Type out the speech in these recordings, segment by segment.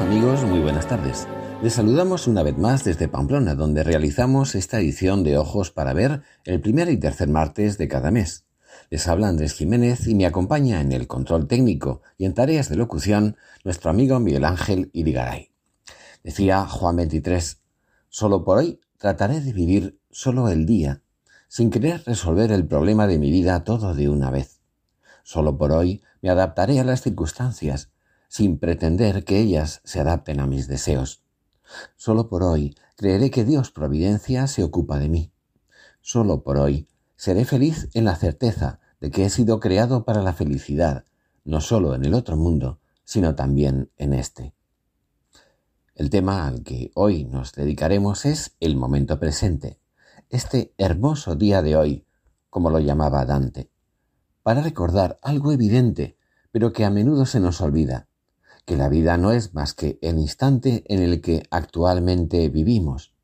Amigos, muy buenas tardes. Les saludamos una vez más desde Pamplona, donde realizamos esta edición de Ojos para Ver el primer y tercer martes de cada mes. Les habla Andrés Jiménez y me acompaña en el control técnico y en tareas de locución nuestro amigo Miguel Ángel Irigaray. Decía Juan 23, solo por hoy trataré de vivir solo el día, sin querer resolver el problema de mi vida todo de una vez. Solo por hoy me adaptaré a las circunstancias, sin pretender que ellas se adapten a mis deseos. Solo por hoy creeré que Dios Providencia se ocupa de mí. Solo por hoy seré feliz en la certeza de que he sido creado para la felicidad, no solo en el otro mundo, sino también en este. El tema al que hoy nos dedicaremos es el momento presente, este hermoso día de hoy, como lo llamaba Dante, para recordar algo evidente, pero que a menudo se nos olvida, que la vida no es más que el instante en el que actualmente vivimos.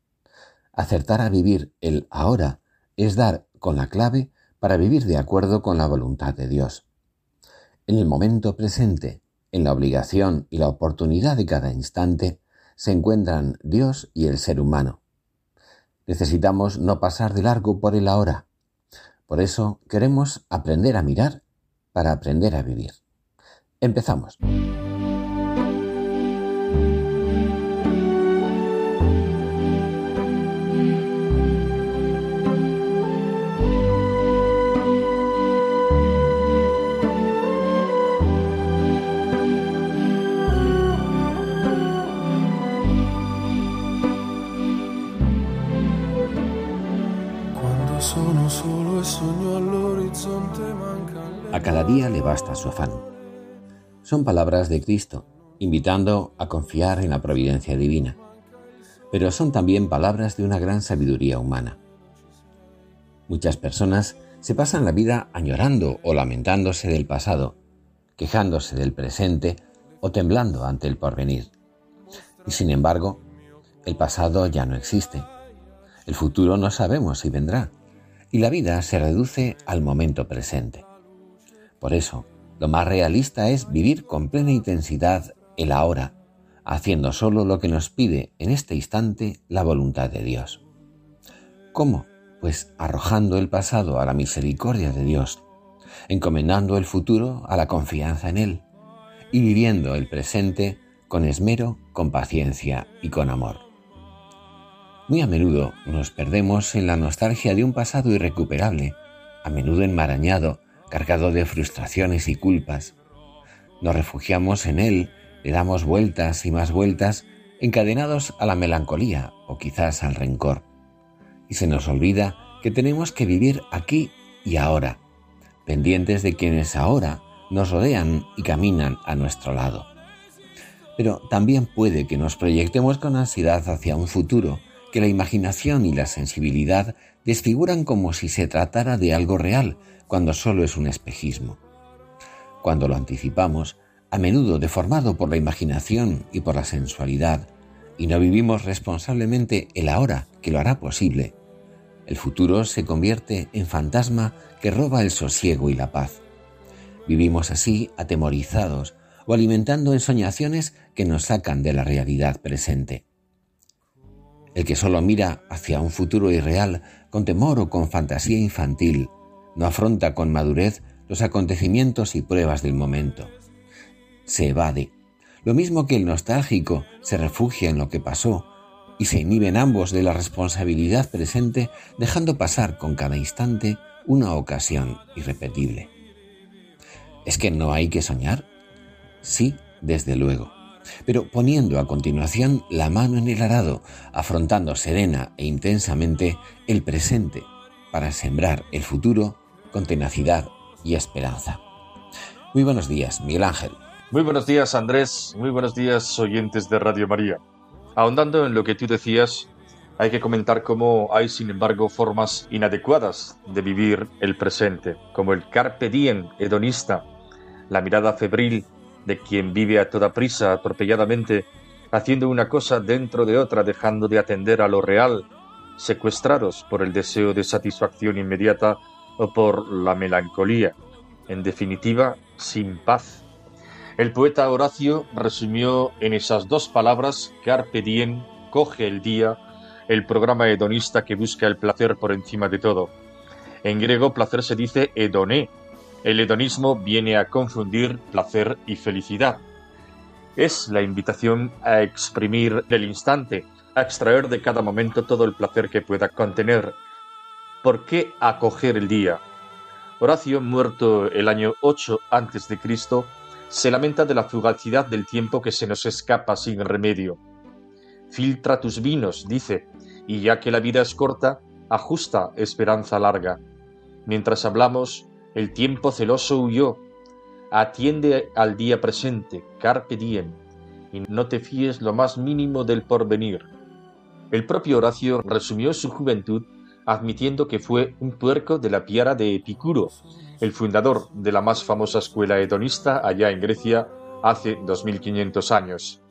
Acertar a vivir el ahora es dar con la clave para vivir de acuerdo con la voluntad de Dios. En el momento presente, en la obligación y la oportunidad de cada instante, se encuentran Dios y el ser humano. Necesitamos no pasar de largo por el ahora. Por eso queremos aprender a mirar para aprender a vivir. Empezamos. Cada día le basta su afán. Son palabras de Cristo, invitando a confiar en la providencia divina, pero son también palabras de una gran sabiduría humana. Muchas personas se pasan la vida añorando o lamentándose del pasado, quejándose del presente o temblando ante el porvenir. Y sin embargo, el pasado ya no existe. El futuro no sabemos si vendrá. Y la vida se reduce al momento presente. Por eso, lo más realista es vivir con plena intensidad el ahora, haciendo solo lo que nos pide en este instante la voluntad de Dios. ¿Cómo? Pues arrojando el pasado a la misericordia de Dios, encomendando el futuro a la confianza en Él y viviendo el presente con esmero, con paciencia y con amor. Muy a menudo nos perdemos en la nostalgia de un pasado irrecuperable, a menudo enmarañado cargado de frustraciones y culpas. Nos refugiamos en él, le damos vueltas y más vueltas, encadenados a la melancolía o quizás al rencor. Y se nos olvida que tenemos que vivir aquí y ahora, pendientes de quienes ahora nos rodean y caminan a nuestro lado. Pero también puede que nos proyectemos con ansiedad hacia un futuro que la imaginación y la sensibilidad desfiguran como si se tratara de algo real, cuando solo es un espejismo. Cuando lo anticipamos, a menudo deformado por la imaginación y por la sensualidad, y no vivimos responsablemente el ahora que lo hará posible, el futuro se convierte en fantasma que roba el sosiego y la paz. Vivimos así atemorizados o alimentando ensoñaciones que nos sacan de la realidad presente. El que solo mira hacia un futuro irreal con temor o con fantasía infantil no afronta con madurez los acontecimientos y pruebas del momento. Se evade. Lo mismo que el nostálgico se refugia en lo que pasó y se inhiben ambos de la responsabilidad presente dejando pasar con cada instante una ocasión irrepetible. ¿Es que no hay que soñar? Sí, desde luego, pero poniendo a continuación la mano en el arado, afrontando serena e intensamente el presente para sembrar el futuro con tenacidad y esperanza. Muy buenos días, Miguel Ángel. Muy buenos días, Andrés. Muy buenos días, oyentes de Radio María. Ahondando en lo que tú decías, hay que comentar cómo hay, sin embargo, formas inadecuadas de vivir el presente, como el carpe diem hedonista, la mirada febril de quien vive a toda prisa, atropelladamente, haciendo una cosa dentro de otra, dejando de atender a lo real, secuestrados por el deseo de satisfacción inmediata o por la melancolía, en definitiva, sin paz. El poeta Horacio resumió en esas dos palabras, carpe diem, coge el día, el programa hedonista que busca el placer por encima de todo. En griego placer se dice hedoné. El hedonismo viene a confundir placer y felicidad. Es la invitación a exprimir el instante, a extraer de cada momento todo el placer que pueda contener. ¿Por qué acoger el día? Horacio, muerto el año 8 a.C., se lamenta de la fugacidad del tiempo que se nos escapa sin remedio. Filtra tus vinos, dice, y ya que la vida es corta, ajusta esperanza larga. Mientras hablamos, el tiempo celoso huyó. Atiende al día presente, carpe diem, y no te fíes lo más mínimo del porvenir. El propio Horacio resumió su juventud admitiendo que fue un puerco de la piara de Epicuro, el fundador de la más famosa escuela hedonista allá en Grecia hace 2500 años.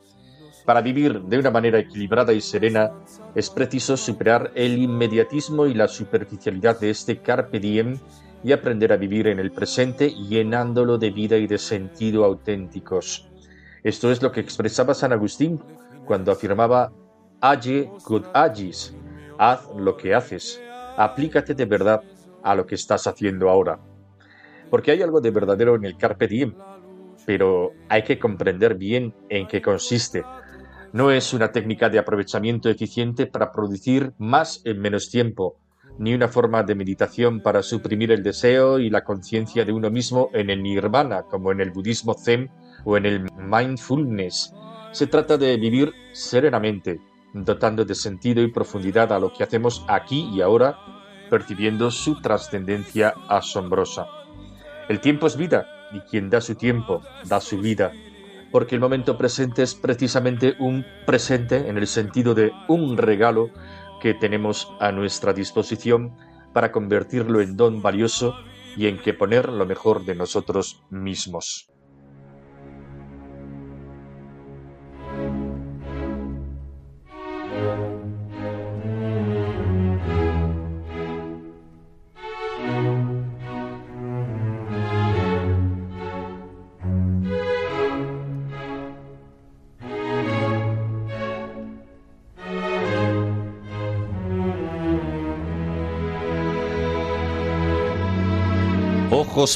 Para vivir de una manera equilibrada y serena es preciso superar el inmediatismo y la superficialidad de este carpe diem y aprender a vivir en el presente llenándolo de vida y de sentido auténticos. Esto es lo que expresaba San Agustín cuando afirmaba Age quod agis, haz lo que haces, aplícate de verdad a lo que estás haciendo ahora. Porque hay algo de verdadero en el carpe diem, pero hay que comprender bien en qué consiste. No es una técnica de aprovechamiento eficiente para producir más en menos tiempo, ni una forma de meditación para suprimir el deseo y la conciencia de uno mismo en el nirvana, como en el budismo zen o en el mindfulness. Se trata de vivir serenamente, dotando de sentido y profundidad a lo que hacemos aquí y ahora, percibiendo su trascendencia asombrosa. El tiempo es vida, y quien da su tiempo, da su vida, porque el momento presente es precisamente un presente en el sentido de un regalo que tenemos a nuestra disposición para convertirlo en don valioso y en que poner lo mejor de nosotros mismos.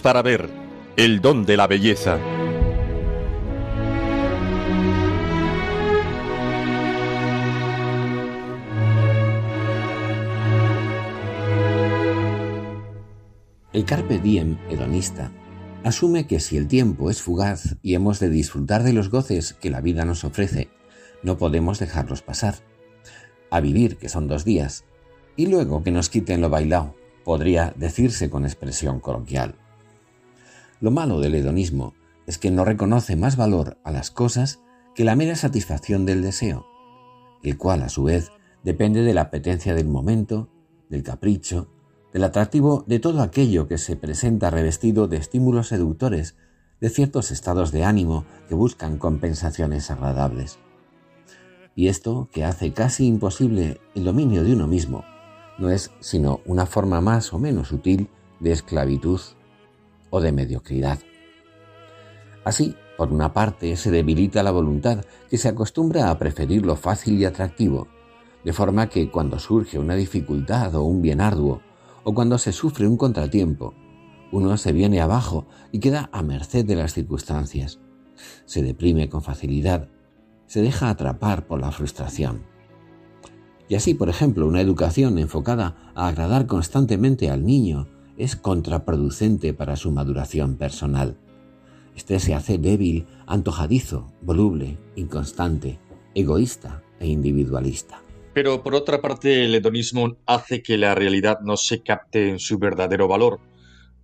Para ver, el don de la belleza. El carpe diem hedonista asume que si el tiempo es fugaz y hemos de disfrutar de los goces que la vida nos ofrece, no podemos dejarlos pasar. A vivir, que son dos días, y luego que nos quiten lo bailado, podría decirse con expresión coloquial. Lo malo del hedonismo es que no reconoce más valor a las cosas que la mera satisfacción del deseo, el cual a su vez depende de la apetencia del momento, del capricho, del atractivo de todo aquello que se presenta revestido de estímulos seductores, de ciertos estados de ánimo que buscan compensaciones agradables. Y esto, que hace casi imposible el dominio de uno mismo, no es sino una forma más o menos sutil de esclavitud o de mediocridad. Así, por una parte, se debilita la voluntad que se acostumbra a preferir lo fácil y atractivo, de forma que cuando surge una dificultad o un bien arduo, o cuando se sufre un contratiempo, uno se viene abajo y queda a merced de las circunstancias. Se deprime con facilidad, se deja atrapar por la frustración. Y así, por ejemplo, una educación enfocada a agradar constantemente al niño es contraproducente para su maduración personal. Este se hace débil, antojadizo, voluble, inconstante, egoísta e individualista. Pero por otra parte, el hedonismo hace que la realidad no se capte en su verdadero valor,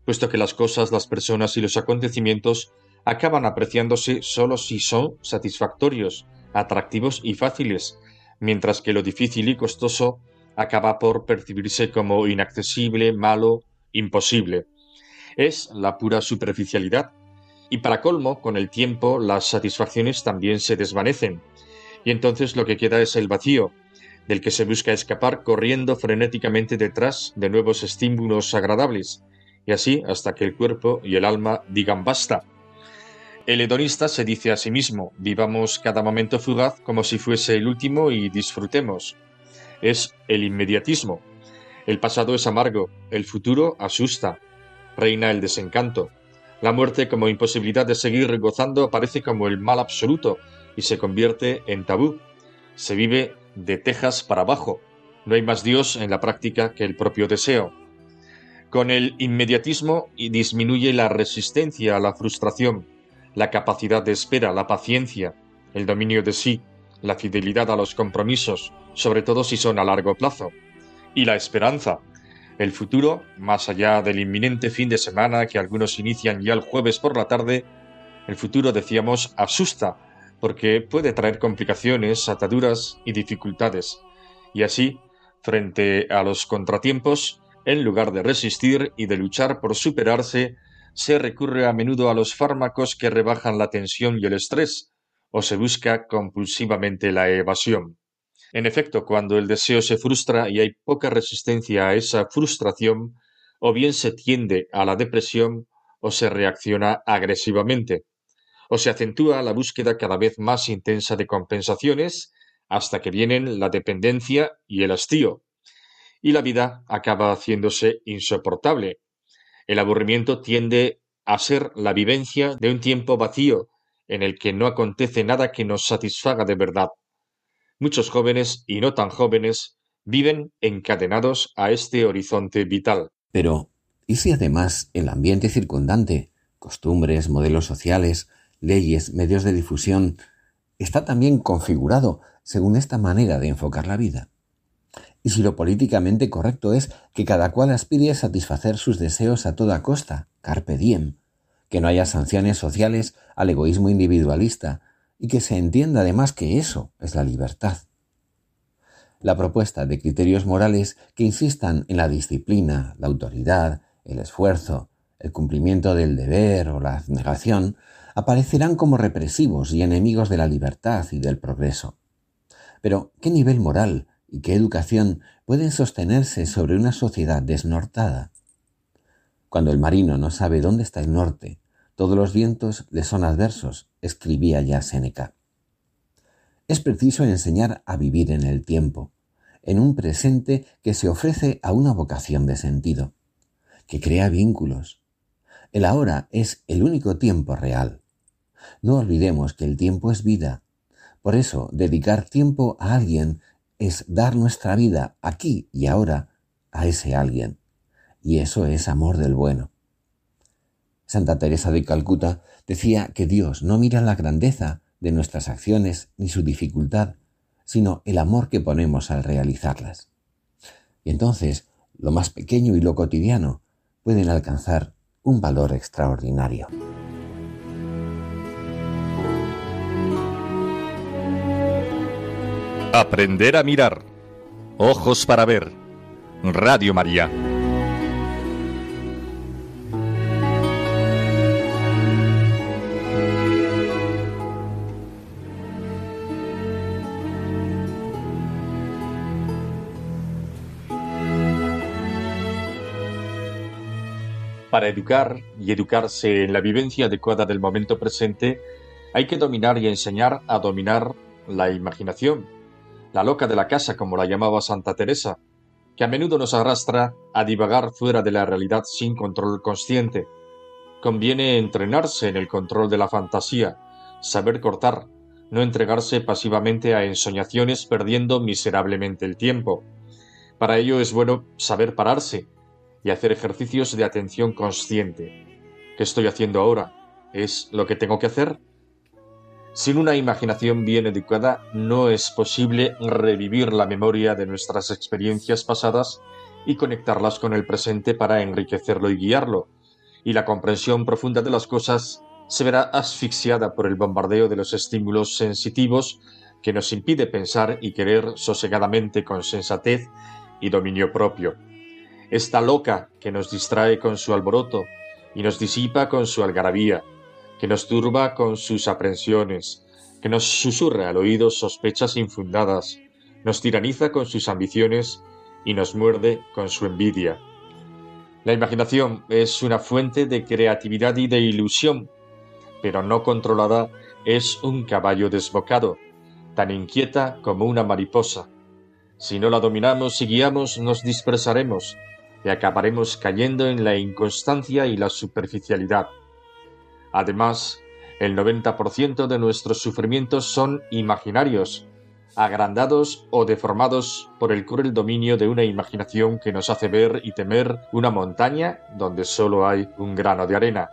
puesto que las cosas, las personas y los acontecimientos acaban apreciándose solo si son satisfactorios, atractivos y fáciles, mientras que lo difícil y costoso acaba por percibirse como inaccesible, malo, imposible. Es la pura superficialidad. Y para colmo, con el tiempo las satisfacciones también se desvanecen, y entonces lo que queda es el vacío, del que se busca escapar corriendo frenéticamente detrás de nuevos estímulos agradables, y así hasta que el cuerpo y el alma digan basta. El hedonista se dice a sí mismo, vivamos cada momento fugaz como si fuese el último y disfrutemos. Es el inmediatismo. El pasado es amargo, el futuro asusta, reina el desencanto. La muerte como imposibilidad de seguir gozando aparece como el mal absoluto y se convierte en tabú. Se vive de tejas para abajo. No hay más Dios en la práctica que el propio deseo. Con el inmediatismo disminuye la resistencia a la frustración, la capacidad de espera, la paciencia, el dominio de sí, la fidelidad a los compromisos, sobre todo si son a largo plazo, y la esperanza. El futuro, más allá del inminente fin de semana que algunos inician ya el jueves por la tarde, el futuro, decíamos, asusta, porque puede traer complicaciones, ataduras y dificultades. Y así, frente a los contratiempos, en lugar de resistir y de luchar por superarse, se recurre a menudo a los fármacos que rebajan la tensión y el estrés, o se busca compulsivamente la evasión. En efecto, cuando el deseo se frustra y hay poca resistencia a esa frustración, o bien se tiende a la depresión o se reacciona agresivamente, o se acentúa la búsqueda cada vez más intensa de compensaciones hasta que vienen la dependencia y el hastío, y la vida acaba haciéndose insoportable, el aburrimiento tiende a ser la vivencia de un tiempo vacío en el que no acontece nada que nos satisfaga de verdad. Muchos jóvenes y no tan jóvenes viven encadenados a este horizonte vital. Pero, ¿y si además el ambiente circundante, costumbres, modelos sociales, leyes, medios de difusión, está también configurado según esta manera de enfocar la vida? y si lo políticamente correcto es que cada cual aspire a satisfacer sus deseos a toda costa, carpe diem, que no haya sanciones sociales al egoísmo individualista y que se entienda además que eso es la libertad. La propuesta de criterios morales que insistan en la disciplina, la autoridad, el esfuerzo, el cumplimiento del deber o la abnegación aparecerán como represivos y enemigos de la libertad y del progreso. Pero, ¿qué nivel moral y qué educación pueden sostenerse sobre una sociedad desnortada. Cuando el marino no sabe dónde está el norte, todos los vientos le son adversos, escribía ya Séneca. Es preciso enseñar a vivir en el tiempo, en un presente que se ofrece a una vocación de sentido, que crea vínculos. El ahora es el único tiempo real. No olvidemos que el tiempo es vida. Por eso, dedicar tiempo a alguien es dar nuestra vida aquí y ahora a ese alguien. Y eso es amor del bueno. Santa Teresa de Calcuta decía que Dios no mira la grandeza de nuestras acciones ni su dificultad, sino el amor que ponemos al realizarlas. Y entonces lo más pequeño y lo cotidiano pueden alcanzar un valor extraordinario. Aprender a mirar. Ojos para ver. Radio María. Para educar y educarse en la vivencia adecuada del momento presente, hay que dominar y enseñar a dominar la imaginación, la loca de la casa, como la llamaba Santa Teresa, que a menudo nos arrastra a divagar fuera de la realidad sin control consciente. Conviene entrenarse en el control de la fantasía, saber cortar, no entregarse pasivamente a ensoñaciones perdiendo miserablemente el tiempo. Para ello es bueno saber pararse y hacer ejercicios de atención consciente. ¿Qué estoy haciendo ahora? ¿Es lo que tengo que hacer? Sin una imaginación bien educada no es posible revivir la memoria de nuestras experiencias pasadas y conectarlas con el presente para enriquecerlo y guiarlo, y la comprensión profunda de las cosas se verá asfixiada por el bombardeo de los estímulos sensitivos que nos impide pensar y querer sosegadamente con sensatez y dominio propio. Esta loca que nos distrae con su alboroto y nos disipa con su algarabía, que nos turba con sus aprensiones, que nos susurra al oído sospechas infundadas, nos tiraniza con sus ambiciones y nos muerde con su envidia. La imaginación es una fuente de creatividad y de ilusión, pero no controlada es un caballo desbocado, tan inquieta como una mariposa. Si no la dominamos y guiamos, nos dispersaremos acabaremos cayendo en la inconstancia y la superficialidad. Además, el 90% de nuestros sufrimientos son imaginarios, agrandados o deformados por el cruel dominio de una imaginación que nos hace ver y temer una montaña donde solo hay un grano de arena.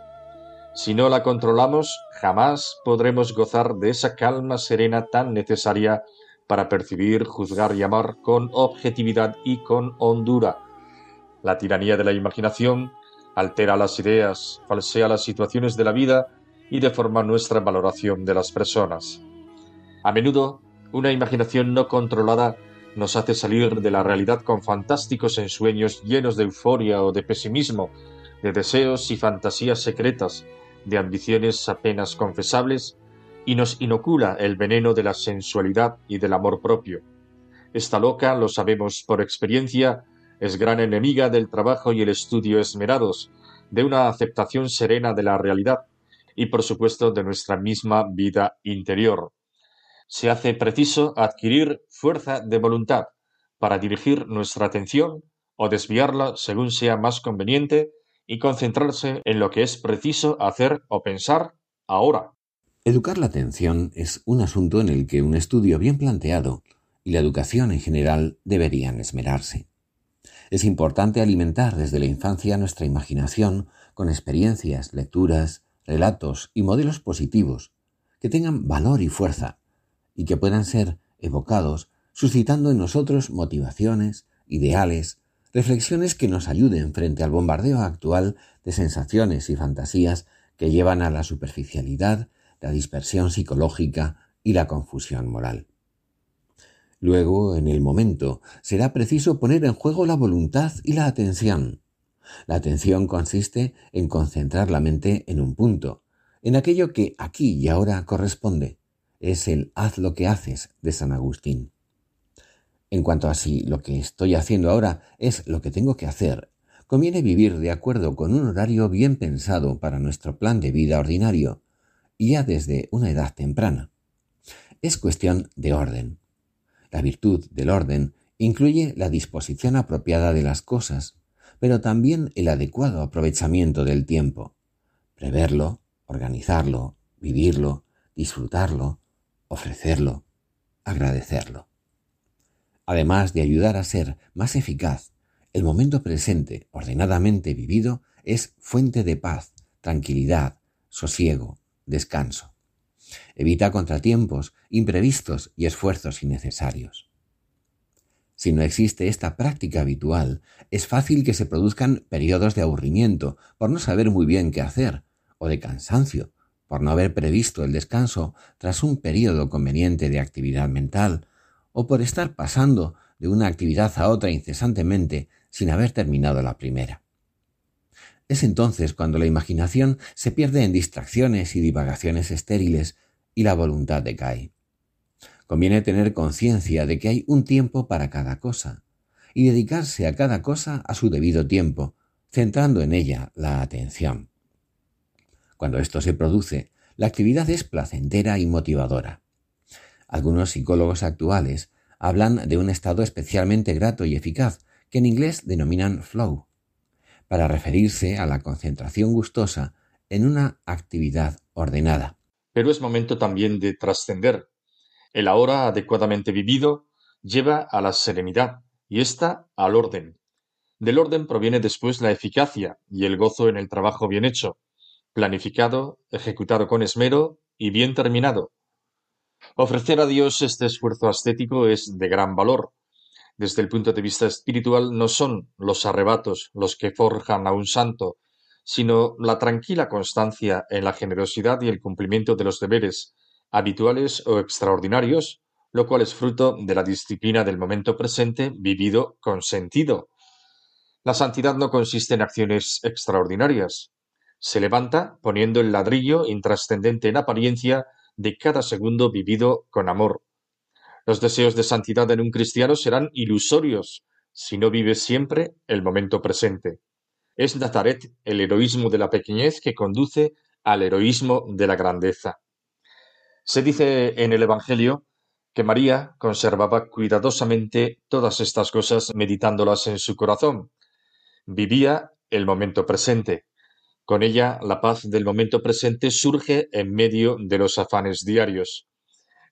Si no la controlamos, jamás podremos gozar de esa calma serena tan necesaria para percibir, juzgar y amar con objetividad y con hondura. La tiranía de la imaginación altera las ideas, falsea las situaciones de la vida y deforma nuestra valoración de las personas. A menudo, una imaginación no controlada nos hace salir de la realidad con fantásticos ensueños llenos de euforia o de pesimismo, de deseos y fantasías secretas, de ambiciones apenas confesables y nos inocula el veneno de la sensualidad y del amor propio. Esta loca, lo sabemos por experiencia, es gran enemiga del trabajo y el estudio esmerados, de una aceptación serena de la realidad y por supuesto de nuestra misma vida interior. Se hace preciso adquirir fuerza de voluntad para dirigir nuestra atención o desviarla según sea más conveniente y concentrarse en lo que es preciso hacer o pensar ahora. Educar la atención es un asunto en el que un estudio bien planteado y la educación en general deberían esmerarse. Es importante alimentar desde la infancia nuestra imaginación con experiencias, lecturas, relatos y modelos positivos que tengan valor y fuerza y que puedan ser evocados suscitando en nosotros motivaciones, ideales, reflexiones que nos ayuden frente al bombardeo actual de sensaciones y fantasías que llevan a la superficialidad, la dispersión psicológica y la confusión moral. Luego, en el momento, será preciso poner en juego la voluntad y la atención. La atención consiste en concentrar la mente en un punto, en aquello que aquí y ahora corresponde. Es el haz lo que haces de San Agustín. En cuanto a si lo que estoy haciendo ahora es lo que tengo que hacer, conviene vivir de acuerdo con un horario bien pensado para nuestro plan de vida ordinario, y ya desde una edad temprana. Es cuestión de orden. La virtud del orden incluye la disposición apropiada de las cosas, pero también el adecuado aprovechamiento del tiempo. Preverlo, organizarlo, vivirlo, disfrutarlo, ofrecerlo, agradecerlo. Además de ayudar a ser más eficaz, el momento presente, ordenadamente vivido, es fuente de paz, tranquilidad, sosiego, descanso. Evita contratiempos, imprevistos y esfuerzos innecesarios. Si no existe esta práctica habitual, es fácil que se produzcan periodos de aburrimiento por no saber muy bien qué hacer, o de cansancio por no haber previsto el descanso tras un periodo conveniente de actividad mental, o por estar pasando de una actividad a otra incesantemente sin haber terminado la primera. Es entonces cuando la imaginación se pierde en distracciones y divagaciones estériles y la voluntad decae. Conviene tener conciencia de que hay un tiempo para cada cosa y dedicarse a cada cosa a su debido tiempo, centrando en ella la atención. Cuando esto se produce, la actividad es placentera y motivadora. Algunos psicólogos actuales hablan de un estado especialmente grato y eficaz, que en inglés denominan flow, para referirse a la concentración gustosa en una actividad ordenada. Pero es momento también de trascender. El ahora adecuadamente vivido lleva a la serenidad y ésta al orden. Del orden proviene después la eficacia y el gozo en el trabajo bien hecho, planificado, ejecutado con esmero y bien terminado. Ofrecer a Dios este esfuerzo ascético es de gran valor. Desde el punto de vista espiritual no son los arrebatos los que forjan a un santo, sino la tranquila constancia en la generosidad y el cumplimiento de los deberes, habituales o extraordinarios, lo cual es fruto de la disciplina del momento presente vivido con sentido. La santidad no consiste en acciones extraordinarias. Se levanta poniendo el ladrillo intrascendente en apariencia de cada segundo vivido con amor. Los deseos de santidad en un cristiano serán ilusorios si no vive siempre el momento presente. Es Nazaret el heroísmo de la pequeñez que conduce al heroísmo de la grandeza. Se dice en el Evangelio que María conservaba cuidadosamente todas estas cosas meditándolas en su corazón. Vivía el momento presente. Con ella la paz del momento presente surge en medio de los afanes diarios.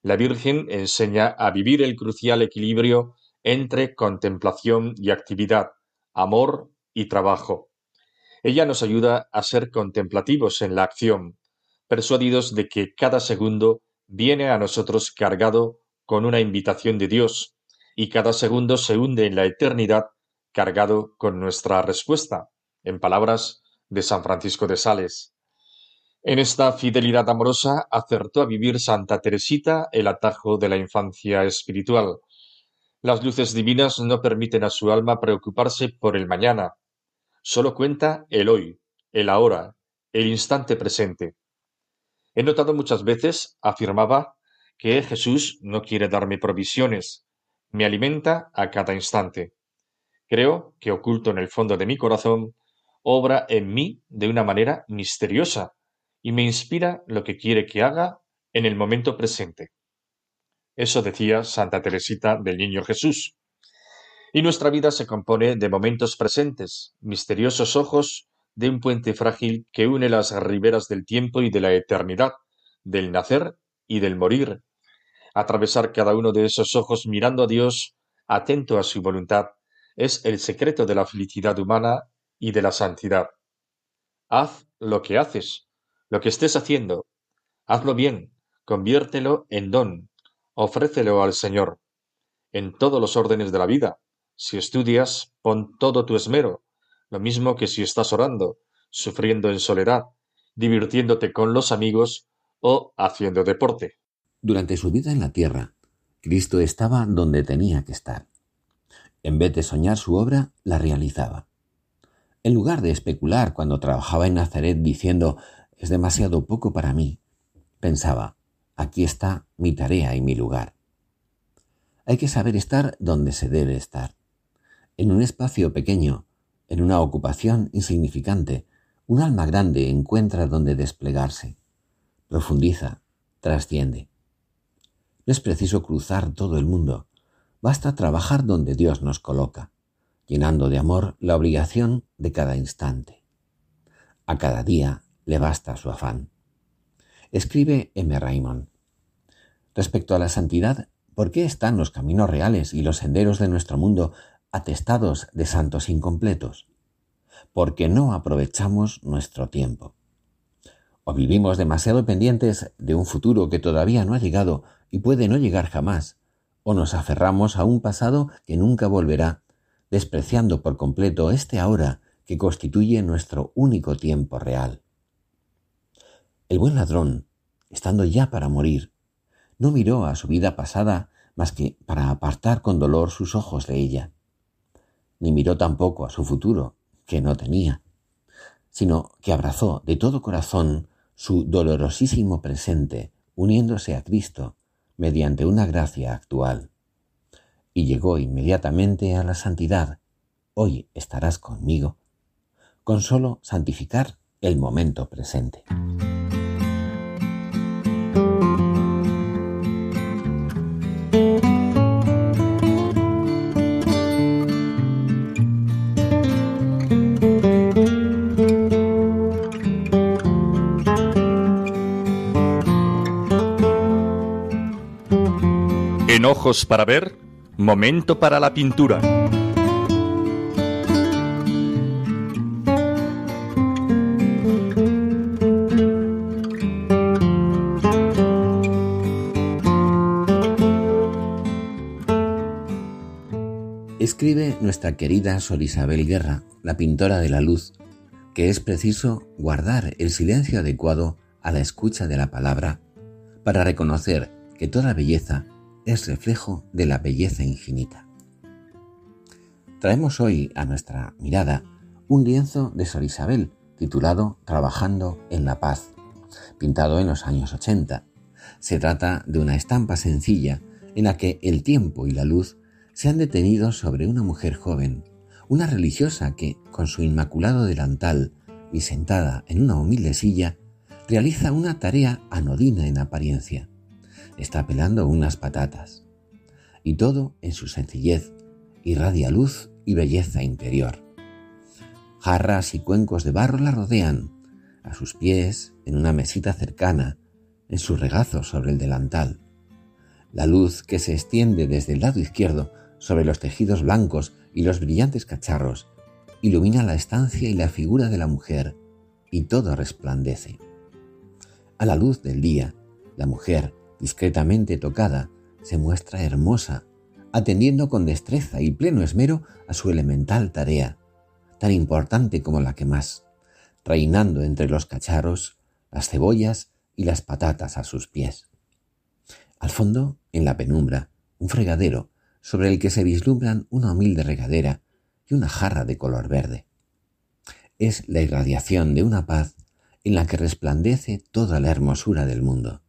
La Virgen enseña a vivir el crucial equilibrio entre contemplación y actividad, amor y trabajo. Ella nos ayuda a ser contemplativos en la acción, persuadidos de que cada segundo viene a nosotros cargado con una invitación de Dios, y cada segundo se hunde en la eternidad cargado con nuestra respuesta, en palabras de San Francisco de Sales. En esta fidelidad amorosa acertó a vivir Santa Teresita el atajo de la infancia espiritual. Las luces divinas no permiten a su alma preocuparse por el mañana, solo cuenta el hoy, el ahora, el instante presente. He notado muchas veces, afirmaba, que Jesús no quiere darme provisiones, me alimenta a cada instante. Creo que oculto en el fondo de mi corazón, obra en mí de una manera misteriosa y me inspira lo que quiere que haga en el momento presente. Eso decía Santa Teresita del Niño Jesús. Y nuestra vida se compone de momentos presentes, misteriosos ojos de un puente frágil que une las riberas del tiempo y de la eternidad, del nacer y del morir. Atravesar cada uno de esos ojos mirando a Dios, atento a su voluntad, es el secreto de la felicidad humana y de la santidad. Haz lo que haces, lo que estés haciendo. Hazlo bien, conviértelo en don, ofrécelo al Señor. En todos los órdenes de la vida. Si estudias, pon todo tu esmero, lo mismo que si estás orando, sufriendo en soledad, divirtiéndote con los amigos o haciendo deporte. Durante su vida en la tierra, Cristo estaba donde tenía que estar. En vez de soñar su obra, la realizaba. En lugar de especular cuando trabajaba en Nazaret diciendo es demasiado poco para mí, pensaba, aquí está mi tarea y mi lugar. Hay que saber estar donde se debe estar. En un espacio pequeño, en una ocupación insignificante, un alma grande encuentra donde desplegarse. Profundiza, trasciende. No es preciso cruzar todo el mundo, basta trabajar donde Dios nos coloca, llenando de amor la obligación de cada instante. A cada día le basta su afán. Escribe M. Raymond. Respecto a la santidad, ¿por qué están los caminos reales y los senderos de nuestro mundo atestados de santos incompletos, porque no aprovechamos nuestro tiempo. O vivimos demasiado pendientes de un futuro que todavía no ha llegado y puede no llegar jamás, o nos aferramos a un pasado que nunca volverá, despreciando por completo este ahora que constituye nuestro único tiempo real. El buen ladrón, estando ya para morir, no miró a su vida pasada más que para apartar con dolor sus ojos de ella ni miró tampoco a su futuro, que no tenía, sino que abrazó de todo corazón su dolorosísimo presente, uniéndose a Cristo mediante una gracia actual. Y llegó inmediatamente a la santidad. Hoy estarás conmigo, con solo santificar el momento presente. Ojos para ver, momento para la pintura. Escribe nuestra querida Sor Isabel Guerra, la pintora de la luz, que es preciso guardar el silencio adecuado a la escucha de la palabra para reconocer que toda belleza es reflejo de la belleza infinita. Traemos hoy a nuestra mirada un lienzo de Sor Isabel titulado Trabajando en la paz, pintado en los años 80. Se trata de una estampa sencilla en la que el tiempo y la luz se han detenido sobre una mujer joven, una religiosa que, con su inmaculado delantal y sentada en una humilde silla, realiza una tarea anodina en apariencia. Está pelando unas patatas. Y todo en su sencillez irradia luz y belleza interior. Jarras y cuencos de barro la rodean, a sus pies, en una mesita cercana, en su regazo sobre el delantal. La luz que se extiende desde el lado izquierdo sobre los tejidos blancos y los brillantes cacharros ilumina la estancia y la figura de la mujer, y todo resplandece. A la luz del día, la mujer, discretamente tocada, se muestra hermosa, atendiendo con destreza y pleno esmero a su elemental tarea, tan importante como la que más, reinando entre los cacharros, las cebollas y las patatas a sus pies. Al fondo, en la penumbra, un fregadero sobre el que se vislumbran una humilde regadera y una jarra de color verde. Es la irradiación de una paz en la que resplandece toda la hermosura del mundo.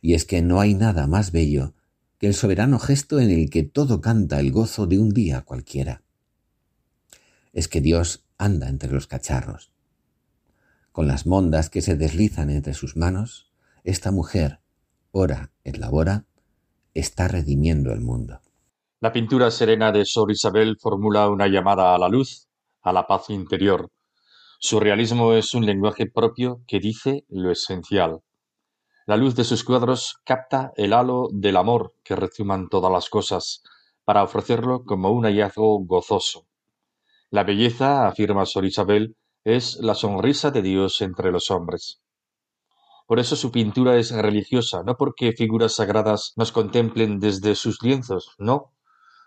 Y es que no hay nada más bello que el soberano gesto en el que todo canta el gozo de un día cualquiera. Es que Dios anda entre los cacharros. Con las mondas que se deslizan entre sus manos, esta mujer, ora et labora, está redimiendo el mundo. La pintura serena de Sor Isabel formula una llamada a la luz, a la paz interior, su realismo es un lenguaje propio que dice lo esencial. La luz de sus cuadros capta el halo del amor que rezuman todas las cosas, para ofrecerlo como un hallazgo gozoso. La belleza, afirma Sor Isabel, es la sonrisa de Dios entre los hombres. Por eso su pintura es religiosa, no porque figuras sagradas nos contemplen desde sus lienzos, no.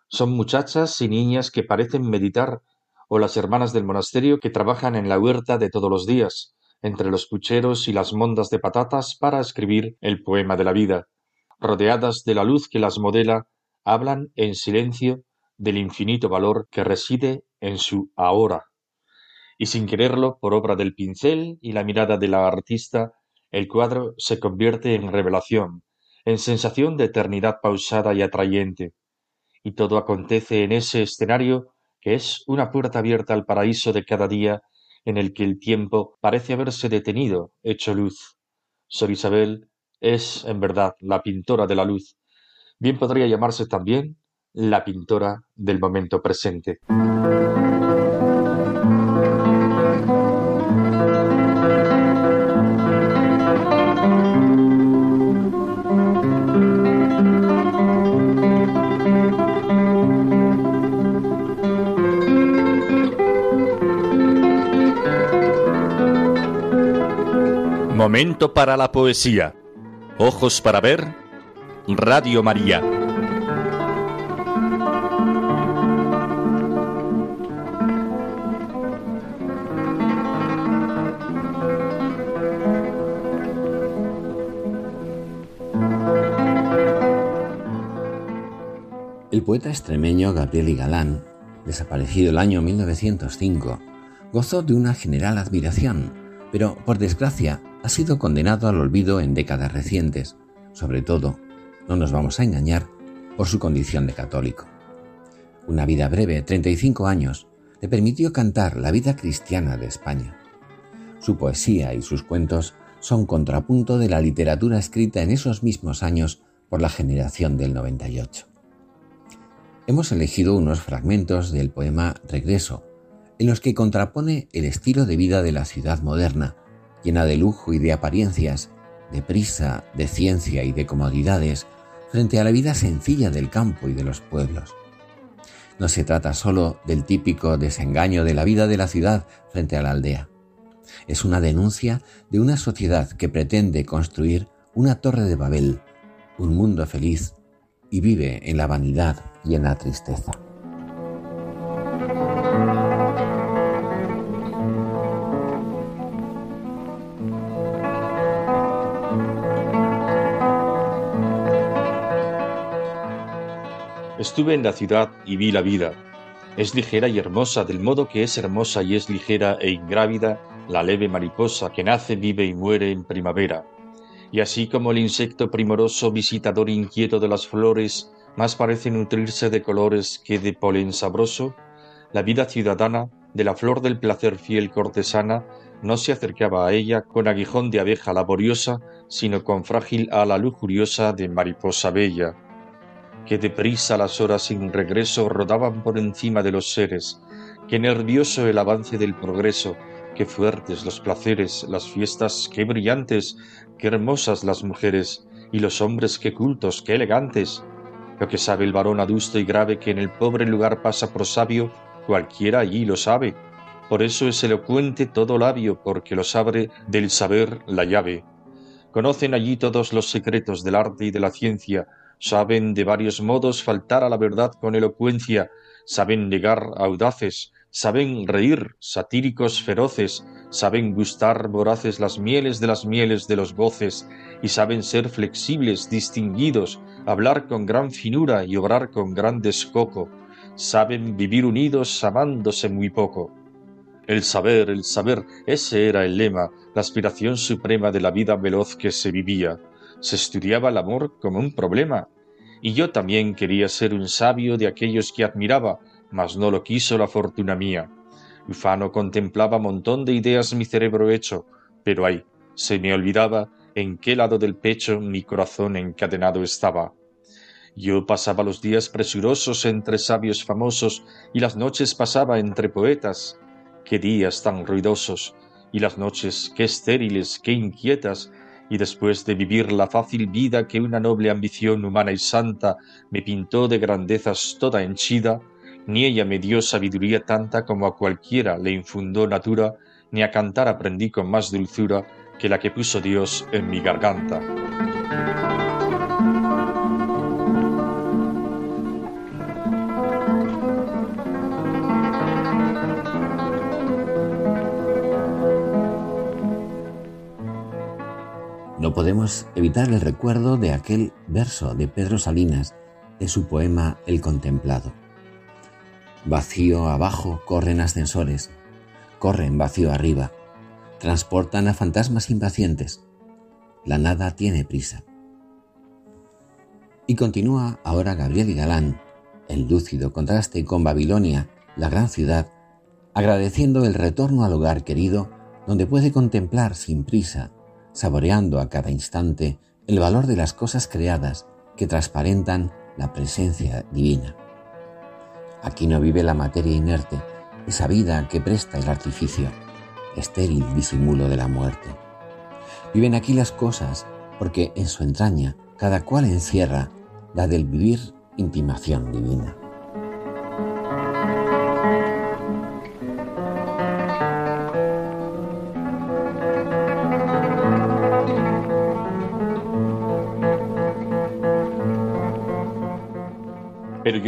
Son muchachas y niñas que parecen meditar o las hermanas del monasterio que trabajan en la huerta de todos los días, entre los pucheros y las mondas de patatas para escribir el poema de la vida. Rodeadas de la luz que las modela, hablan en silencio del infinito valor que reside en su ahora. Y sin quererlo, por obra del pincel y la mirada de la artista, el cuadro se convierte en revelación, en sensación de eternidad pausada y atrayente. Y todo acontece en ese escenario que es una puerta abierta al paraíso de cada día en el que el tiempo parece haberse detenido, hecho luz. Sor Isabel es, en verdad, la pintora de la luz. Bien podría llamarse también la pintora del momento presente. Momento para la poesía. Ojos para ver. Radio María. El poeta extremeño Gabriel Galán, desaparecido el año 1905, gozó de una general admiración, pero por desgracia ha sido condenado al olvido en décadas recientes, sobre todo, no nos vamos a engañar, por su condición de católico. Una vida breve, 35 años, le permitió cantar la vida cristiana de España. Su poesía y sus cuentos son contrapunto de la literatura escrita en esos mismos años por la generación del 98. Hemos elegido unos fragmentos del poema Regreso, en los que contrapone el estilo de vida de la ciudad moderna llena de lujo y de apariencias, de prisa, de ciencia y de comodidades, frente a la vida sencilla del campo y de los pueblos. No se trata solo del típico desengaño de la vida de la ciudad frente a la aldea. Es una denuncia de una sociedad que pretende construir una torre de Babel, un mundo feliz, y vive en la vanidad y en la tristeza. Estuve en la ciudad y vi la vida. Es ligera y hermosa, del modo que es hermosa y es ligera e ingrávida la leve mariposa que nace, vive y muere en primavera. Y así como el insecto primoroso, visitador inquieto de las flores, más parece nutrirse de colores que de polen sabroso, la vida ciudadana, de la flor del placer fiel cortesana, no se acercaba a ella con aguijón de abeja laboriosa, sino con frágil ala lujuriosa de mariposa bella que deprisa las horas sin regreso rodaban por encima de los seres, que nervioso el avance del progreso, qué fuertes los placeres, las fiestas, qué brillantes, qué hermosas las mujeres, y los hombres qué cultos, qué elegantes. Lo que sabe el varón adusto y grave que en el pobre lugar pasa por sabio, cualquiera allí lo sabe. Por eso es elocuente todo labio, porque los abre del saber la llave. Conocen allí todos los secretos del arte y de la ciencia, saben de varios modos faltar a la verdad con elocuencia, saben negar audaces, saben reír satíricos feroces, saben gustar voraces las mieles de las mieles de los goces, y saben ser flexibles, distinguidos, hablar con gran finura y obrar con gran descoco, saben vivir unidos amándose muy poco. El saber, el saber, ese era el lema, la aspiración suprema de la vida veloz que se vivía se estudiaba el amor como un problema, y yo también quería ser un sabio de aquellos que admiraba, mas no lo quiso la fortuna mía. Ufano contemplaba montón de ideas mi cerebro hecho, pero ay, se me olvidaba en qué lado del pecho mi corazón encadenado estaba. Yo pasaba los días presurosos entre sabios famosos y las noches pasaba entre poetas. Qué días tan ruidosos y las noches qué estériles, qué inquietas, y después de vivir la fácil vida que una noble ambición humana y santa me pintó de grandezas toda henchida, ni ella me dio sabiduría tanta como a cualquiera le infundó natura, ni a cantar aprendí con más dulzura que la que puso Dios en mi garganta. No podemos evitar el recuerdo de aquel verso de Pedro Salinas de su poema El Contemplado. Vacío abajo corren ascensores, corren vacío arriba, transportan a fantasmas impacientes. La nada tiene prisa. Y continúa ahora Gabriel Galán, en lúcido contraste con Babilonia, la gran ciudad, agradeciendo el retorno al hogar querido donde puede contemplar sin prisa saboreando a cada instante el valor de las cosas creadas que transparentan la presencia divina. Aquí no vive la materia inerte, esa vida que presta el artificio, estéril disimulo de la muerte. Viven aquí las cosas porque en su entraña cada cual encierra la del vivir intimación divina.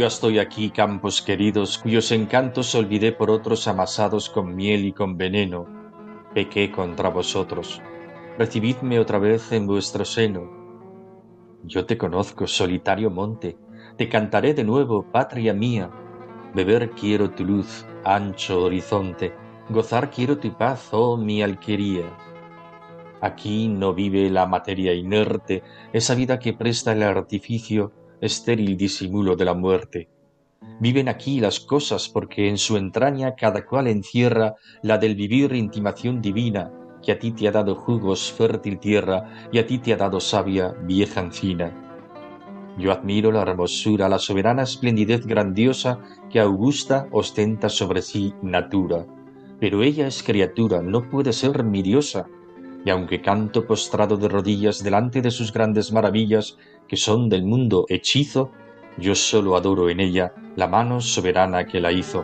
Estoy aquí, campos queridos, cuyos encantos olvidé por otros amasados con miel y con veneno. Pequé contra vosotros. Recibidme otra vez en vuestro seno. Yo te conozco, solitario monte, te cantaré de nuevo, patria mía. Beber quiero tu luz, ancho horizonte, gozar quiero tu paz, oh mi alquería. Aquí no vive la materia inerte, esa vida que presta el artificio estéril disimulo de la muerte. Viven aquí las cosas porque en su entraña cada cual encierra la del vivir intimación divina, que a ti te ha dado jugos fértil tierra y a ti te ha dado sabia vieja encina. Yo admiro la hermosura, la soberana esplendidez grandiosa que augusta ostenta sobre sí natura, pero ella es criatura, no puede ser mi diosa, y aunque canto postrado de rodillas delante de sus grandes maravillas, que son del mundo hechizo, yo solo adoro en ella la mano soberana que la hizo.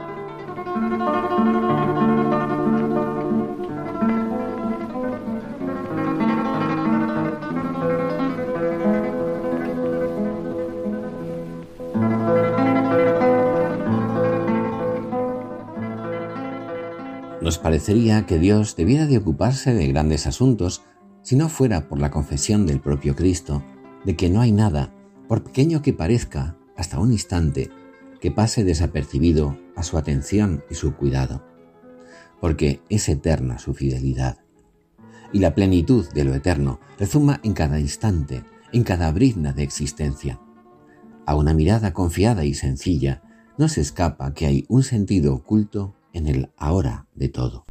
Nos parecería que Dios debiera de ocuparse de grandes asuntos si no fuera por la confesión del propio Cristo de que no hay nada, por pequeño que parezca, hasta un instante que pase desapercibido a su atención y su cuidado, porque es eterna su fidelidad. Y la plenitud de lo eterno rezuma en cada instante, en cada brizna de existencia. A una mirada confiada y sencilla no se escapa que hay un sentido oculto en el ahora de todo.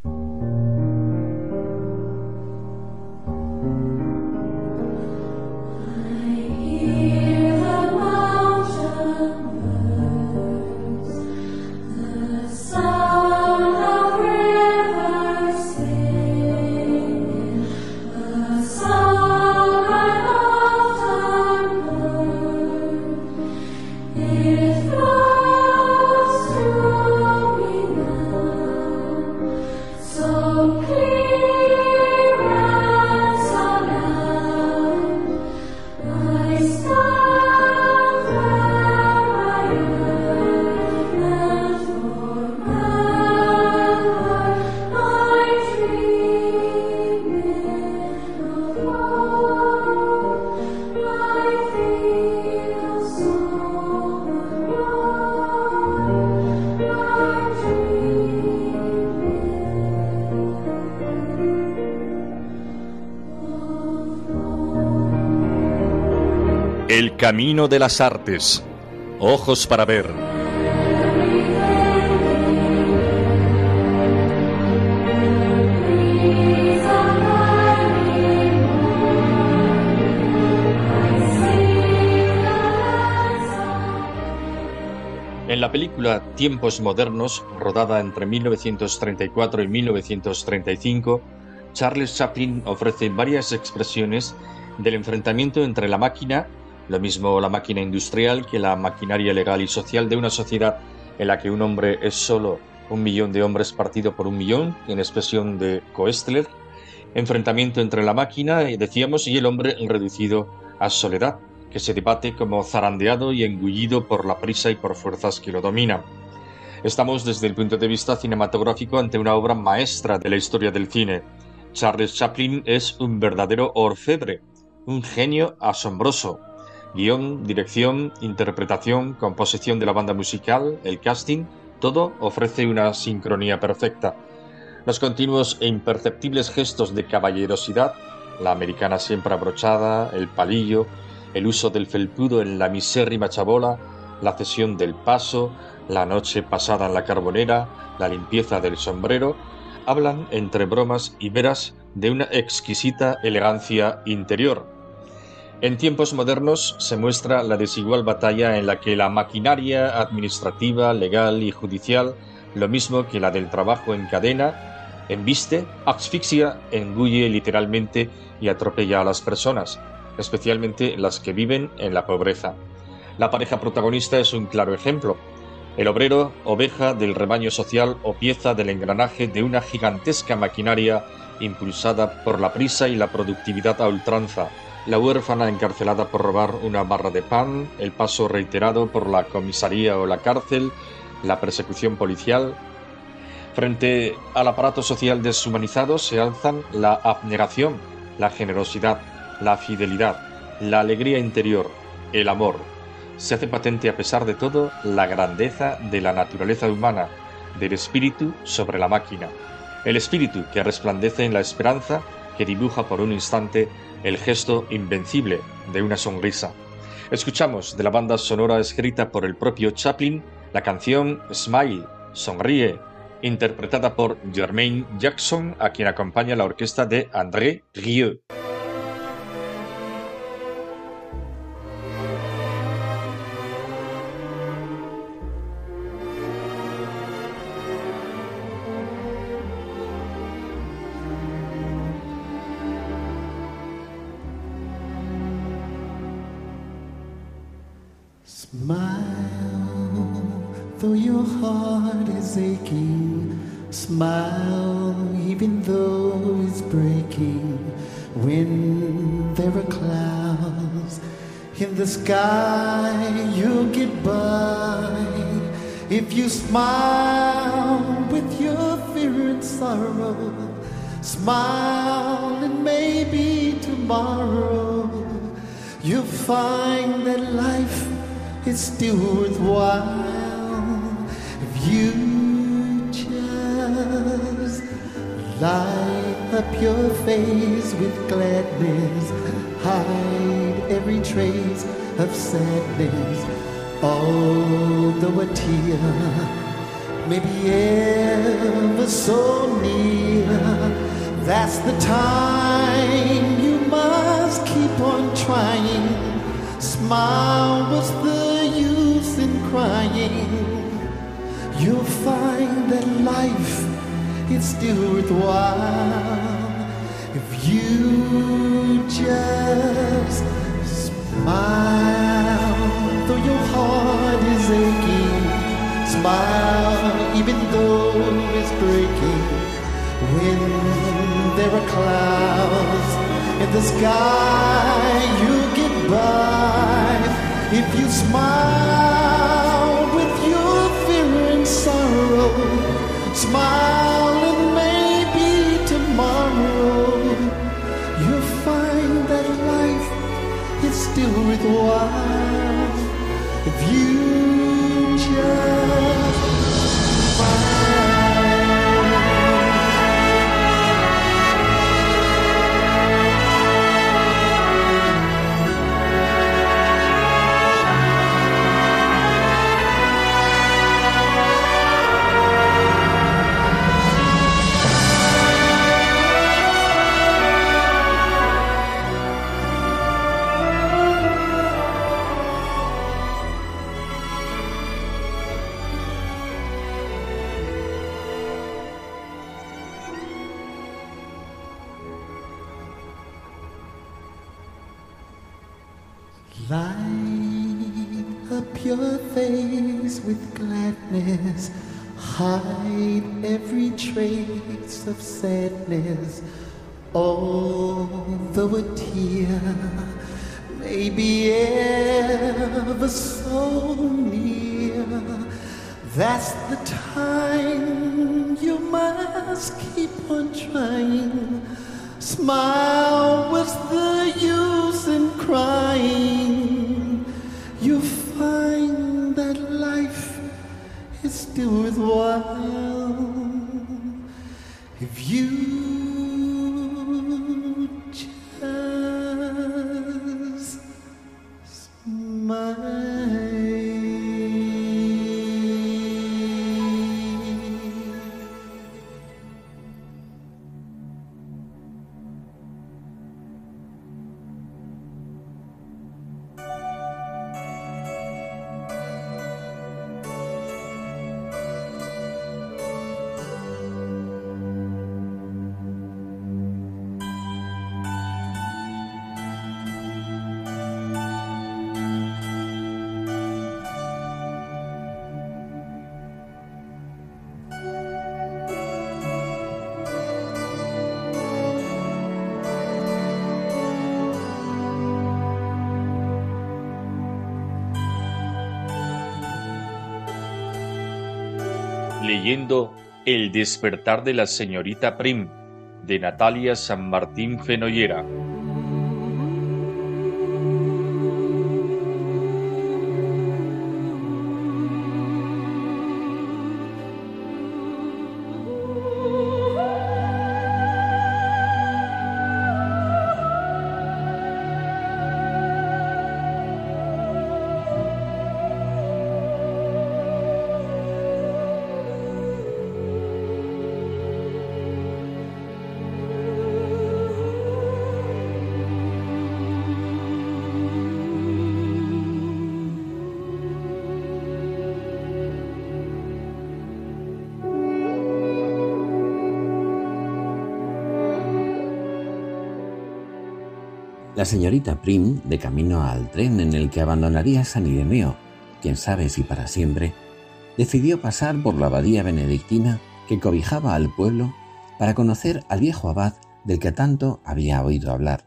Camino de las Artes. Ojos para ver. En la película Tiempos Modernos, rodada entre 1934 y 1935, Charles Chaplin ofrece varias expresiones del enfrentamiento entre la máquina lo mismo la máquina industrial que la maquinaria legal y social de una sociedad en la que un hombre es solo un millón de hombres partido por un millón, en expresión de Koestler, enfrentamiento entre la máquina, decíamos, y el hombre reducido a soledad, que se debate como zarandeado y engullido por la prisa y por fuerzas que lo dominan. Estamos desde el punto de vista cinematográfico ante una obra maestra de la historia del cine. Charles Chaplin es un verdadero orfebre, un genio asombroso, Guión, dirección, interpretación, composición de la banda musical, el casting, todo ofrece una sincronía perfecta. Los continuos e imperceptibles gestos de caballerosidad, la americana siempre abrochada, el palillo, el uso del felpudo en la misérrima chabola, la cesión del paso, la noche pasada en la carbonera, la limpieza del sombrero, hablan entre bromas y veras de una exquisita elegancia interior, en tiempos modernos se muestra la desigual batalla en la que la maquinaria administrativa, legal y judicial, lo mismo que la del trabajo en cadena, embiste, asfixia, engulle literalmente y atropella a las personas, especialmente las que viven en la pobreza. La pareja protagonista es un claro ejemplo. El obrero, oveja del rebaño social o pieza del engranaje de una gigantesca maquinaria impulsada por la prisa y la productividad a ultranza, la huérfana encarcelada por robar una barra de pan, el paso reiterado por la comisaría o la cárcel, la persecución policial. Frente al aparato social deshumanizado se alzan la abnegación, la generosidad, la fidelidad, la alegría interior, el amor. Se hace patente a pesar de todo la grandeza de la naturaleza humana, del espíritu sobre la máquina. El espíritu que resplandece en la esperanza que dibuja por un instante el gesto invencible de una sonrisa. Escuchamos de la banda sonora escrita por el propio Chaplin la canción Smile, Sonríe, interpretada por Jermaine Jackson, a quien acompaña la orquesta de André Rieu. Smile, though your heart is aching. Smile, even though it's breaking. When there are clouds in the sky, you'll get by. If you smile with your fear and sorrow, smile and maybe tomorrow you'll find that life is still worthwhile if you just light up your face with gladness, hide every trace of sadness, although a tear may be ever so near. That's the time you must keep on trying. Smile, what's the crying? You'll find that life is still worthwhile if you just smile. Though your heart is aching, smile even though it's breaking. When there are clouds in the sky, you get by if you smile with your fear and sorrow. Smile and maybe tomorrow you'll find that life is still worthwhile if you El despertar de la señorita Prim de Natalia San Martín Fenollera. La señorita Prim, de camino al tren en el que abandonaría San Ireneo, quién sabe si para siempre, decidió pasar por la abadía benedictina que cobijaba al pueblo para conocer al viejo abad del que tanto había oído hablar.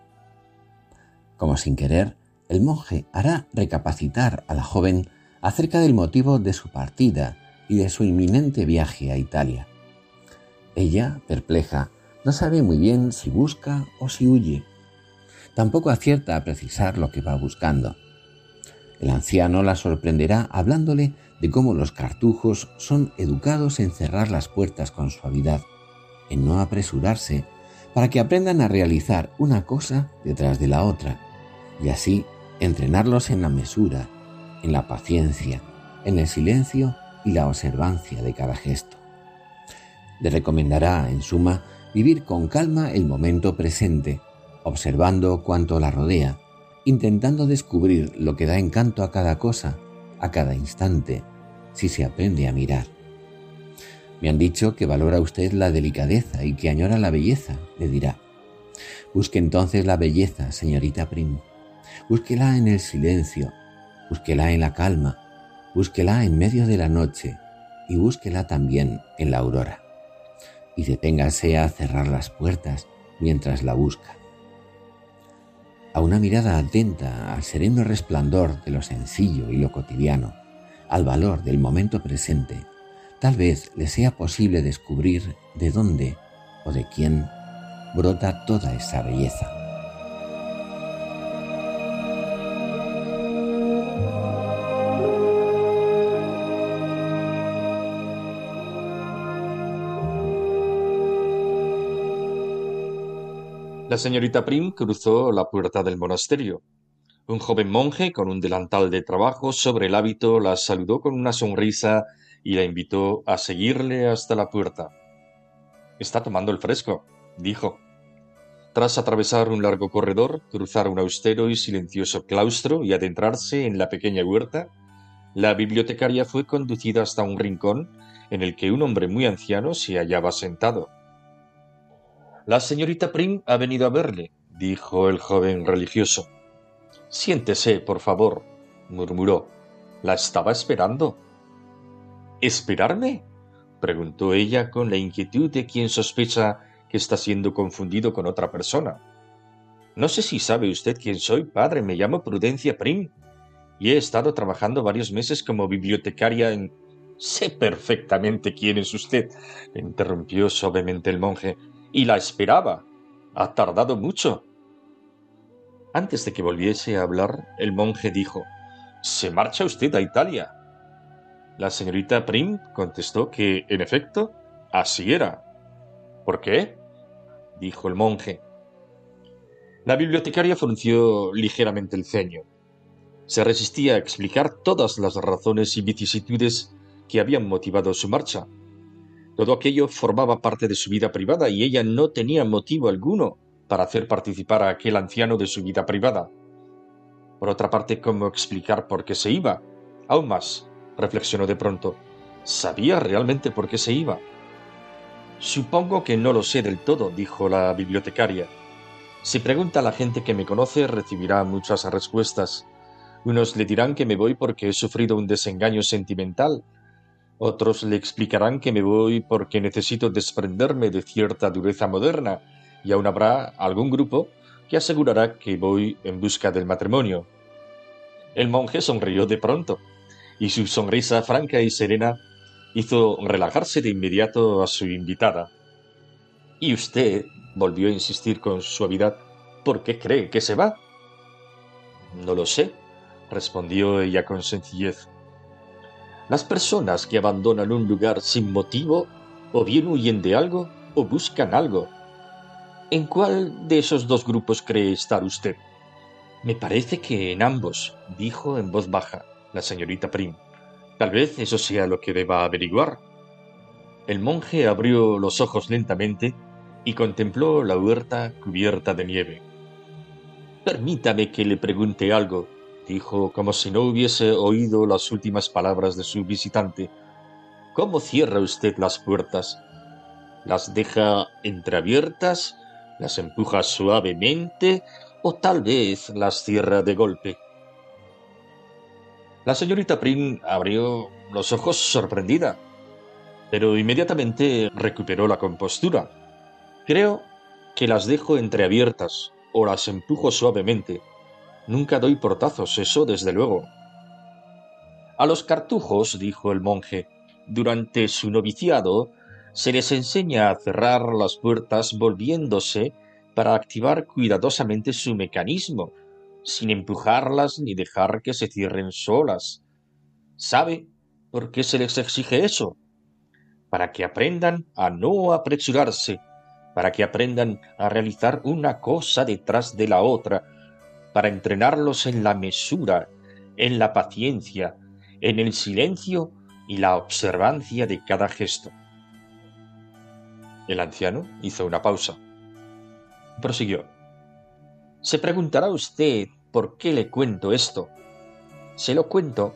Como sin querer, el monje hará recapacitar a la joven acerca del motivo de su partida y de su inminente viaje a Italia. Ella, perpleja, no sabe muy bien si busca o si huye. Tampoco acierta a precisar lo que va buscando. El anciano la sorprenderá hablándole de cómo los cartujos son educados en cerrar las puertas con suavidad, en no apresurarse, para que aprendan a realizar una cosa detrás de la otra, y así entrenarlos en la mesura, en la paciencia, en el silencio y la observancia de cada gesto. Le recomendará, en suma, vivir con calma el momento presente, observando cuanto la rodea, intentando descubrir lo que da encanto a cada cosa, a cada instante, si se aprende a mirar. Me han dicho que valora usted la delicadeza y que añora la belleza, le dirá. Busque entonces la belleza, señorita Prim. Búsquela en el silencio, búsquela en la calma, búsquela en medio de la noche y búsquela también en la aurora. Y deténgase a cerrar las puertas mientras la busca. A una mirada atenta al sereno resplandor de lo sencillo y lo cotidiano, al valor del momento presente, tal vez le sea posible descubrir de dónde o de quién brota toda esa belleza. La señorita Prim cruzó la puerta del monasterio. Un joven monje con un delantal de trabajo sobre el hábito la saludó con una sonrisa y la invitó a seguirle hasta la puerta. Está tomando el fresco, dijo. Tras atravesar un largo corredor, cruzar un austero y silencioso claustro y adentrarse en la pequeña huerta, la bibliotecaria fue conducida hasta un rincón en el que un hombre muy anciano se hallaba sentado. La señorita Prim ha venido a verle, dijo el joven religioso. Siéntese, por favor, murmuró. La estaba esperando. ¿Esperarme? preguntó ella con la inquietud de quien sospecha que está siendo confundido con otra persona. No sé si sabe usted quién soy, padre. Me llamo Prudencia Prim y he estado trabajando varios meses como bibliotecaria en. Sé perfectamente quién es usted, interrumpió suavemente el monje y la esperaba. Ha tardado mucho. Antes de que volviese a hablar, el monje dijo ¿Se marcha usted a Italia? La señorita Prim contestó que, en efecto, así era. ¿Por qué? dijo el monje. La bibliotecaria frunció ligeramente el ceño. Se resistía a explicar todas las razones y vicisitudes que habían motivado su marcha, todo aquello formaba parte de su vida privada y ella no tenía motivo alguno para hacer participar a aquel anciano de su vida privada. Por otra parte, ¿cómo explicar por qué se iba? Aún más, reflexionó de pronto, ¿sabía realmente por qué se iba? Supongo que no lo sé del todo, dijo la bibliotecaria. Si pregunta a la gente que me conoce, recibirá muchas respuestas. Unos le dirán que me voy porque he sufrido un desengaño sentimental, otros le explicarán que me voy porque necesito desprenderme de cierta dureza moderna, y aún habrá algún grupo que asegurará que voy en busca del matrimonio. El monje sonrió de pronto, y su sonrisa franca y serena hizo relajarse de inmediato a su invitada. ¿Y usted? volvió a insistir con suavidad. ¿Por qué cree que se va? No lo sé, respondió ella con sencillez. Las personas que abandonan un lugar sin motivo o bien huyen de algo o buscan algo. ¿En cuál de esos dos grupos cree estar usted? Me parece que en ambos, dijo en voz baja la señorita Prim. Tal vez eso sea lo que deba averiguar. El monje abrió los ojos lentamente y contempló la huerta cubierta de nieve. Permítame que le pregunte algo, dijo como si no hubiese oído las últimas palabras de su visitante. ¿Cómo cierra usted las puertas? ¿Las deja entreabiertas? ¿Las empuja suavemente? ¿O tal vez las cierra de golpe? La señorita Prim abrió los ojos sorprendida, pero inmediatamente recuperó la compostura. Creo que las dejo entreabiertas o las empujo suavemente, Nunca doy portazos, eso desde luego. A los cartujos, dijo el monje, durante su noviciado, se les enseña a cerrar las puertas volviéndose para activar cuidadosamente su mecanismo, sin empujarlas ni dejar que se cierren solas. ¿Sabe por qué se les exige eso? Para que aprendan a no apresurarse, para que aprendan a realizar una cosa detrás de la otra, para entrenarlos en la mesura, en la paciencia, en el silencio y la observancia de cada gesto. El anciano hizo una pausa. Prosiguió. Se preguntará usted por qué le cuento esto. Se lo cuento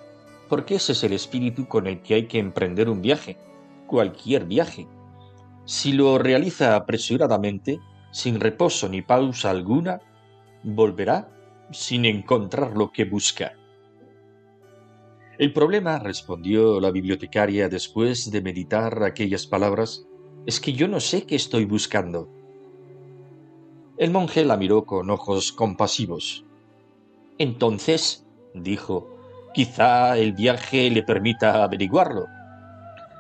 porque ese es el espíritu con el que hay que emprender un viaje, cualquier viaje. Si lo realiza apresuradamente, sin reposo ni pausa alguna, volverá sin encontrar lo que busca. El problema, respondió la bibliotecaria después de meditar aquellas palabras, es que yo no sé qué estoy buscando. El monje la miró con ojos compasivos. Entonces, dijo, quizá el viaje le permita averiguarlo.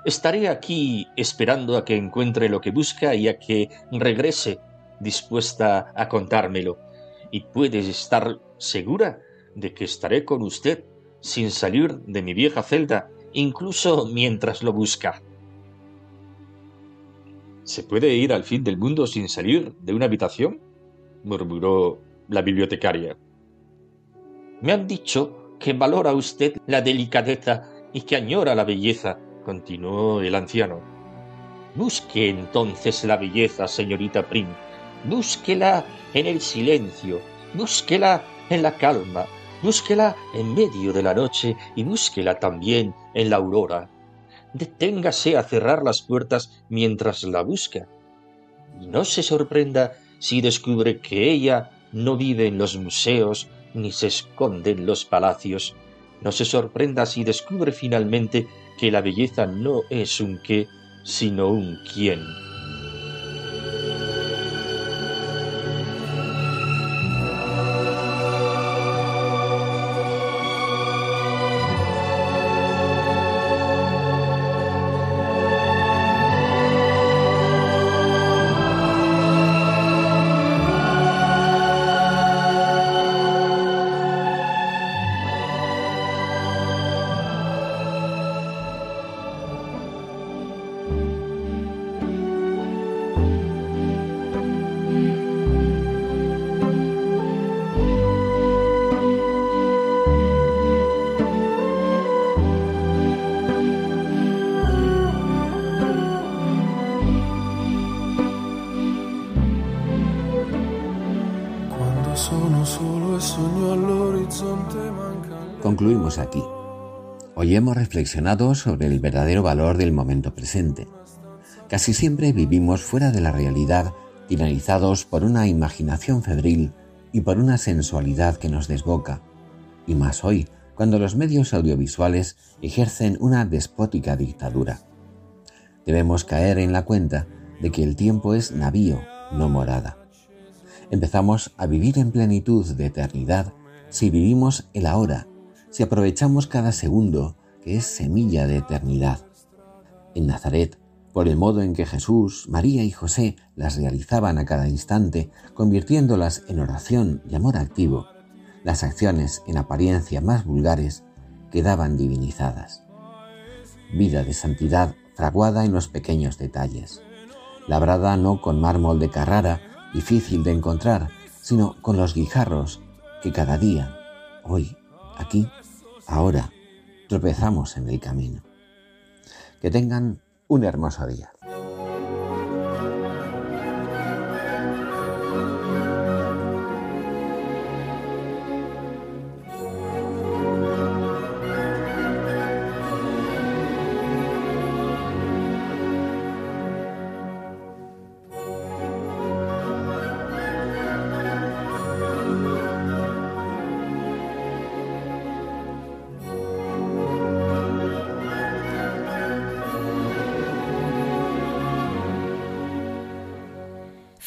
Estaré aquí esperando a que encuentre lo que busca y a que regrese dispuesta a contármelo. Y puedes estar segura de que estaré con usted sin salir de mi vieja celda, incluso mientras lo busca. ¿Se puede ir al fin del mundo sin salir de una habitación? murmuró la bibliotecaria. Me han dicho que valora usted la delicadeza y que añora la belleza, continuó el anciano. Busque entonces la belleza, señorita Prim. Búsquela en el silencio, búsquela en la calma, búsquela en medio de la noche y búsquela también en la aurora. Deténgase a cerrar las puertas mientras la busca. Y no se sorprenda si descubre que ella no vive en los museos ni se esconde en los palacios. No se sorprenda si descubre finalmente que la belleza no es un qué, sino un quién. Reflexionado sobre el verdadero valor del momento presente. Casi siempre vivimos fuera de la realidad, tiranizados por una imaginación febril y por una sensualidad que nos desboca. Y más hoy, cuando los medios audiovisuales ejercen una despótica dictadura. Debemos caer en la cuenta de que el tiempo es navío, no morada. Empezamos a vivir en plenitud de eternidad si vivimos el ahora, si aprovechamos cada segundo que es semilla de eternidad. En Nazaret, por el modo en que Jesús, María y José las realizaban a cada instante, convirtiéndolas en oración y amor activo, las acciones en apariencia más vulgares quedaban divinizadas. Vida de santidad fraguada en los pequeños detalles, labrada no con mármol de Carrara, difícil de encontrar, sino con los guijarros que cada día, hoy, aquí, ahora, tropezamos en el camino. Que tengan un hermoso día.